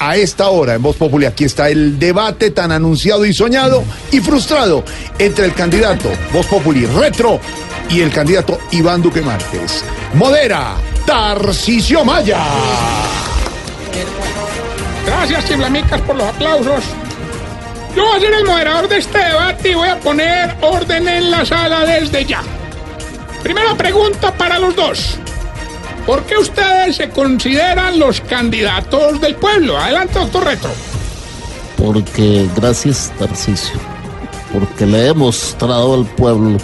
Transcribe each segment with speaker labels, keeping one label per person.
Speaker 1: A esta hora en Voz Populi aquí está el debate tan anunciado y soñado y frustrado entre el candidato Voz Populi Retro y el candidato Iván Duque Márquez. Modera Tarcisio Maya.
Speaker 2: Gracias, chiflamicas, por los aplausos. Yo voy a ser el moderador de este debate y voy a poner orden en la sala desde ya. Primera pregunta para los dos. ¿Por qué ustedes se consideran los candidatos del pueblo? Adelante, doctor Retro.
Speaker 3: Porque, gracias, Tarcisio, porque le he mostrado al pueblo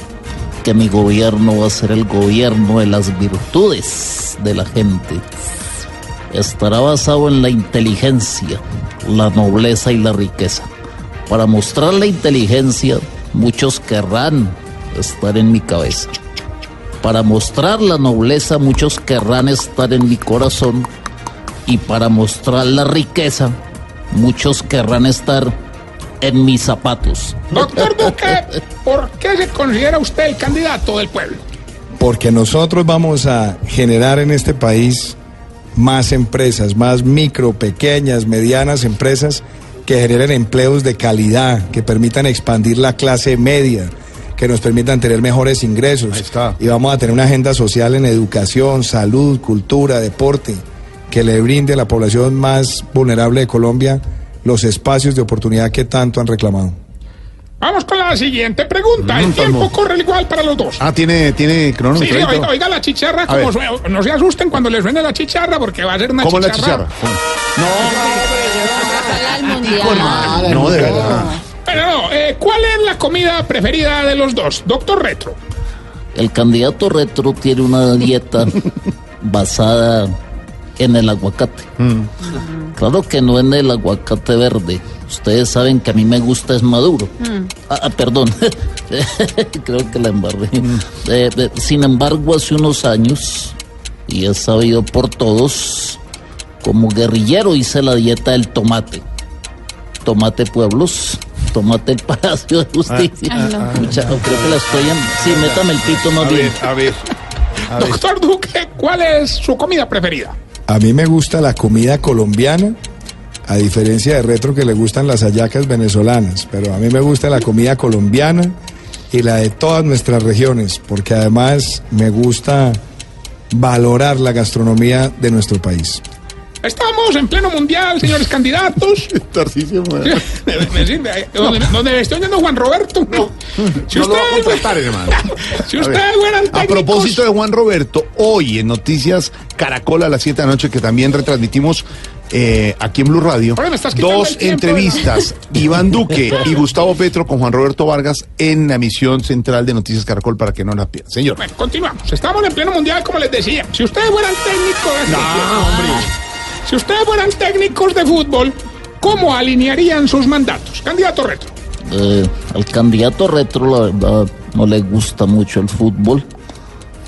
Speaker 3: que mi gobierno va a ser el gobierno de las virtudes de la gente. Estará basado en la inteligencia, la nobleza y la riqueza. Para mostrar la inteligencia, muchos querrán estar en mi cabeza. Para mostrar la nobleza, muchos querrán estar en mi corazón. Y para mostrar la riqueza, muchos querrán estar en mis zapatos.
Speaker 2: Doctor Duque, ¿por qué se considera usted el candidato del pueblo?
Speaker 4: Porque nosotros vamos a generar en este país más empresas, más micro, pequeñas, medianas empresas que generen empleos de calidad, que permitan expandir la clase media, que nos permitan tener mejores ingresos.
Speaker 1: Ahí está.
Speaker 4: Y vamos a tener una agenda social en educación, salud, cultura, deporte, que le brinde a la población más vulnerable de Colombia los espacios de oportunidad que tanto han reclamado.
Speaker 2: Vamos con la siguiente pregunta. El
Speaker 1: Mm,
Speaker 2: tiempo
Speaker 1: vamos.
Speaker 2: corre igual para los dos.
Speaker 1: Ah, tiene, tiene
Speaker 2: Sí,
Speaker 1: cronómetro.
Speaker 2: sí,
Speaker 1: ahí,
Speaker 2: oiga,
Speaker 1: ¿no?
Speaker 2: oiga la chicharra, como suena. no se asusten cuando les suene la chicharra porque va a ser una
Speaker 1: ¿Cómo es la
Speaker 2: chicharra.
Speaker 1: chicharra?
Speaker 5: al mundial.
Speaker 1: No, de verdad.
Speaker 2: No, eh, ¿cuál es la comida preferida de los dos? Doctor Retro.
Speaker 3: El candidato retro tiene una dieta basada en el aguacate. Claro que no en el aguacate verde. Ustedes saben que a mí me gusta es maduro. Ah, ah, perdón. Creo que la embarré. Eh, eh, sin embargo, hace unos años, y es sabido por todos, como guerrillero hice la dieta del tomate. Tomate Pueblos, tomate el Palacio de Justicia. Mucha- creo que la estoy en... Sí, métame el pito más
Speaker 1: A
Speaker 3: bien.
Speaker 1: ver, a ver. A ver.
Speaker 2: Doctor Duque, ¿cuál es su comida preferida?
Speaker 4: A mí me gusta la comida colombiana, a diferencia de Retro que le gustan las hallacas venezolanas, pero a mí me gusta la comida colombiana y la de todas nuestras regiones, porque además me gusta valorar la gastronomía de nuestro país.
Speaker 2: Estamos en pleno mundial, señores candidatos. Ahí, Donde, donde me estoy oyendo Juan Roberto. si
Speaker 1: No lo va a
Speaker 2: ustedes,
Speaker 1: contratar, hermano.
Speaker 2: si
Speaker 1: A ver.
Speaker 2: ustedes fueran
Speaker 1: A
Speaker 2: técnicos,
Speaker 1: propósito de Juan Roberto, hoy en Noticias Caracol a las 7 de la noche, que también retransmitimos eh, aquí en Blue Radio,
Speaker 2: Oye,
Speaker 1: dos entrevistas, Iván Duque y Gustavo Petro con Juan Roberto Vargas en la emisión central de Noticias Caracol para que no la pierdan. Señor.
Speaker 2: Bueno, continuamos. Estamos en pleno mundial, como les decía. Si ustedes fueran técnicos. Si ustedes fueran técnicos de fútbol, ¿cómo alinearían sus mandatos? Candidato retro.
Speaker 3: Eh, al candidato retro, la verdad, no le gusta mucho el fútbol,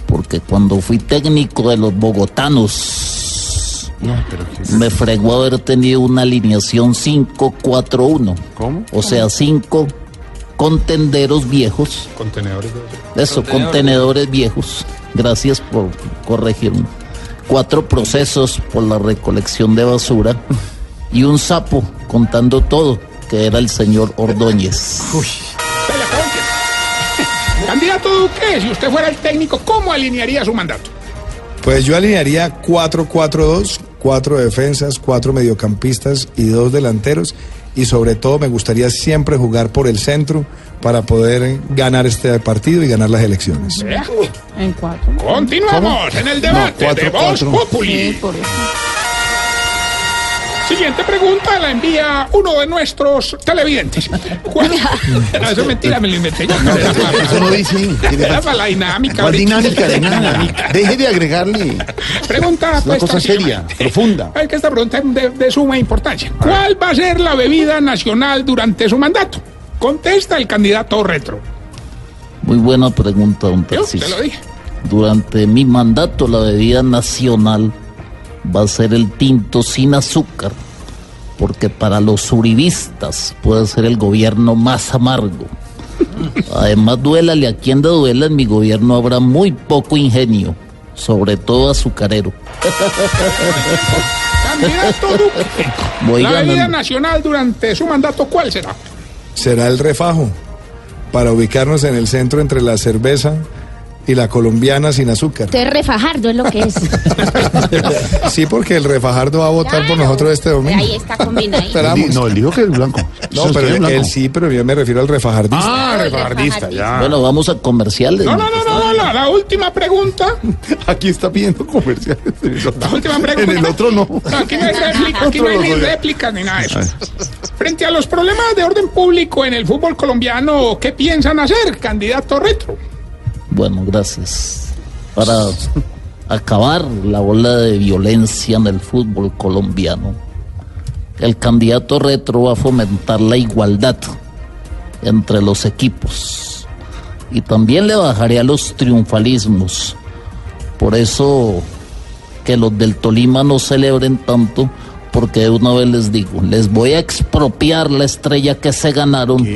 Speaker 3: porque cuando fui técnico de los bogotanos, me fregó haber tenido una alineación 5-4-1.
Speaker 1: ¿Cómo?
Speaker 3: O sea, cinco contenderos viejos.
Speaker 2: Contenedores
Speaker 3: Eso, contenedores viejos. Gracias por corregirme. Cuatro procesos por la recolección de basura y un sapo contando todo, que era el señor Ordóñez.
Speaker 2: Candidato Duque, si usted fuera el técnico, ¿cómo alinearía su mandato?
Speaker 4: Pues yo alinearía 4-4-2, cuatro defensas, cuatro mediocampistas y dos delanteros. Y sobre todo me gustaría siempre jugar por el centro para poder ganar este partido y ganar las elecciones.
Speaker 2: Vea.
Speaker 5: En cuatro.
Speaker 2: Continuamos en el debate
Speaker 1: No, cuatro,
Speaker 2: de Voz. Populi.
Speaker 5: Sí, por eso.
Speaker 2: Siguiente pregunta la envía uno de nuestros televidentes. ¿Cuál- No, eso es mentira, me lo inventé yo.
Speaker 1: Eso no dice. ¿Qué le
Speaker 2: Era para la dinámica.
Speaker 1: ¿Cuál
Speaker 2: ahorita.
Speaker 1: dinámica de nada? Deje de agregarle
Speaker 2: Pregunta
Speaker 1: una
Speaker 2: pues,
Speaker 1: cosa seria, profunda.
Speaker 2: Es que esta pregunta es de, de suma importancia. ¿Cuál va a ser la bebida nacional durante su mandato? Contesta el candidato retro.
Speaker 3: Muy buena pregunta, don
Speaker 2: Yo te lo
Speaker 3: Tarcisio.
Speaker 2: dije.
Speaker 3: Durante mi mandato, la bebida nacional va a ser el tinto sin azúcar, porque para los uribistas puede ser el gobierno más amargo. Además, duélale a quien de duela, en mi gobierno habrá muy poco ingenio, sobre todo azucarero.
Speaker 2: Candidato Duque.
Speaker 3: Voy
Speaker 2: la bebida
Speaker 3: ganando.
Speaker 2: nacional durante su mandato, ¿cuál será?
Speaker 4: Será el refajo para ubicarnos en el centro entre la cerveza y la colombiana sin azúcar.
Speaker 6: Usted es refajardo, es lo que es.
Speaker 4: Sí, porque el refajardo va a votar por nosotros este domingo.
Speaker 6: Ahí está.
Speaker 4: Esperamos.
Speaker 1: No, él dijo que es blanco.
Speaker 4: No, pero él,
Speaker 1: blanco.
Speaker 4: él sí, pero yo me refiero al refajardista.
Speaker 1: Ah, refajardista, ya.
Speaker 3: Bueno, vamos a comerciales.
Speaker 2: No, no, no, no, no, la, la última pregunta.
Speaker 1: Aquí está pidiendo comerciales.
Speaker 2: La última pregunta.
Speaker 1: en el otro no.
Speaker 2: No, aquí no hay réplica, aquí no hay ni réplicas ni nada de eso. Frente a los problemas de orden público en el fútbol colombiano, ¿qué piensan hacer, candidato retro?
Speaker 3: Bueno, gracias. Para acabar la ola de violencia en el fútbol colombiano, el candidato retro va a fomentar la igualdad entre los equipos y también le bajaré a los triunfalismos. Por eso que los del Tolima no celebren tanto, porque de una vez les digo, les voy a expropiar la estrella que se ganaron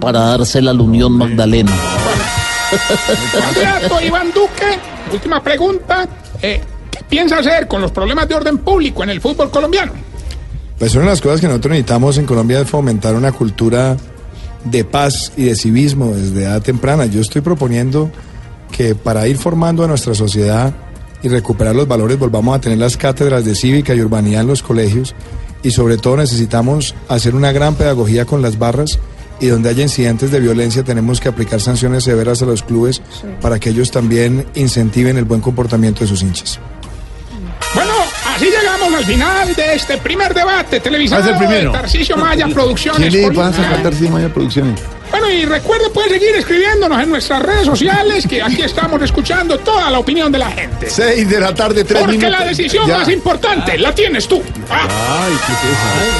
Speaker 3: para dársela a la Unión Magdalena.
Speaker 2: Candidato Iván Duque, última pregunta. eh, ¿Qué piensa hacer con los problemas de orden público en el fútbol colombiano?
Speaker 4: Pues una de las cosas que nosotros necesitamos en Colombia es fomentar una cultura de paz y de civismo desde edad temprana. Yo estoy proponiendo que para ir formando a nuestra sociedad y recuperar los valores volvamos a tener las cátedras de cívica y urbanidad en los colegios y sobre todo necesitamos hacer una gran pedagogía con las barras y donde haya incidentes de violencia tenemos que aplicar sanciones severas a los clubes para que ellos también incentiven el buen comportamiento de sus hinchas.
Speaker 2: Bueno, así llegamos al final de este primer debate televisado
Speaker 1: es el primero.
Speaker 2: de Tarcisio Maya Producciones.
Speaker 1: ¿Qué le pasa a sin Maya Producciones?
Speaker 2: Bueno, y recuerde, puede seguir escribiéndonos en nuestras redes sociales, que aquí estamos escuchando toda la opinión de la gente.
Speaker 1: Seis de la tarde, tres
Speaker 2: Porque
Speaker 1: minutos.
Speaker 2: la decisión
Speaker 1: Ya.
Speaker 2: más importante la tienes tú. Ah.
Speaker 1: Ay, ¿qué?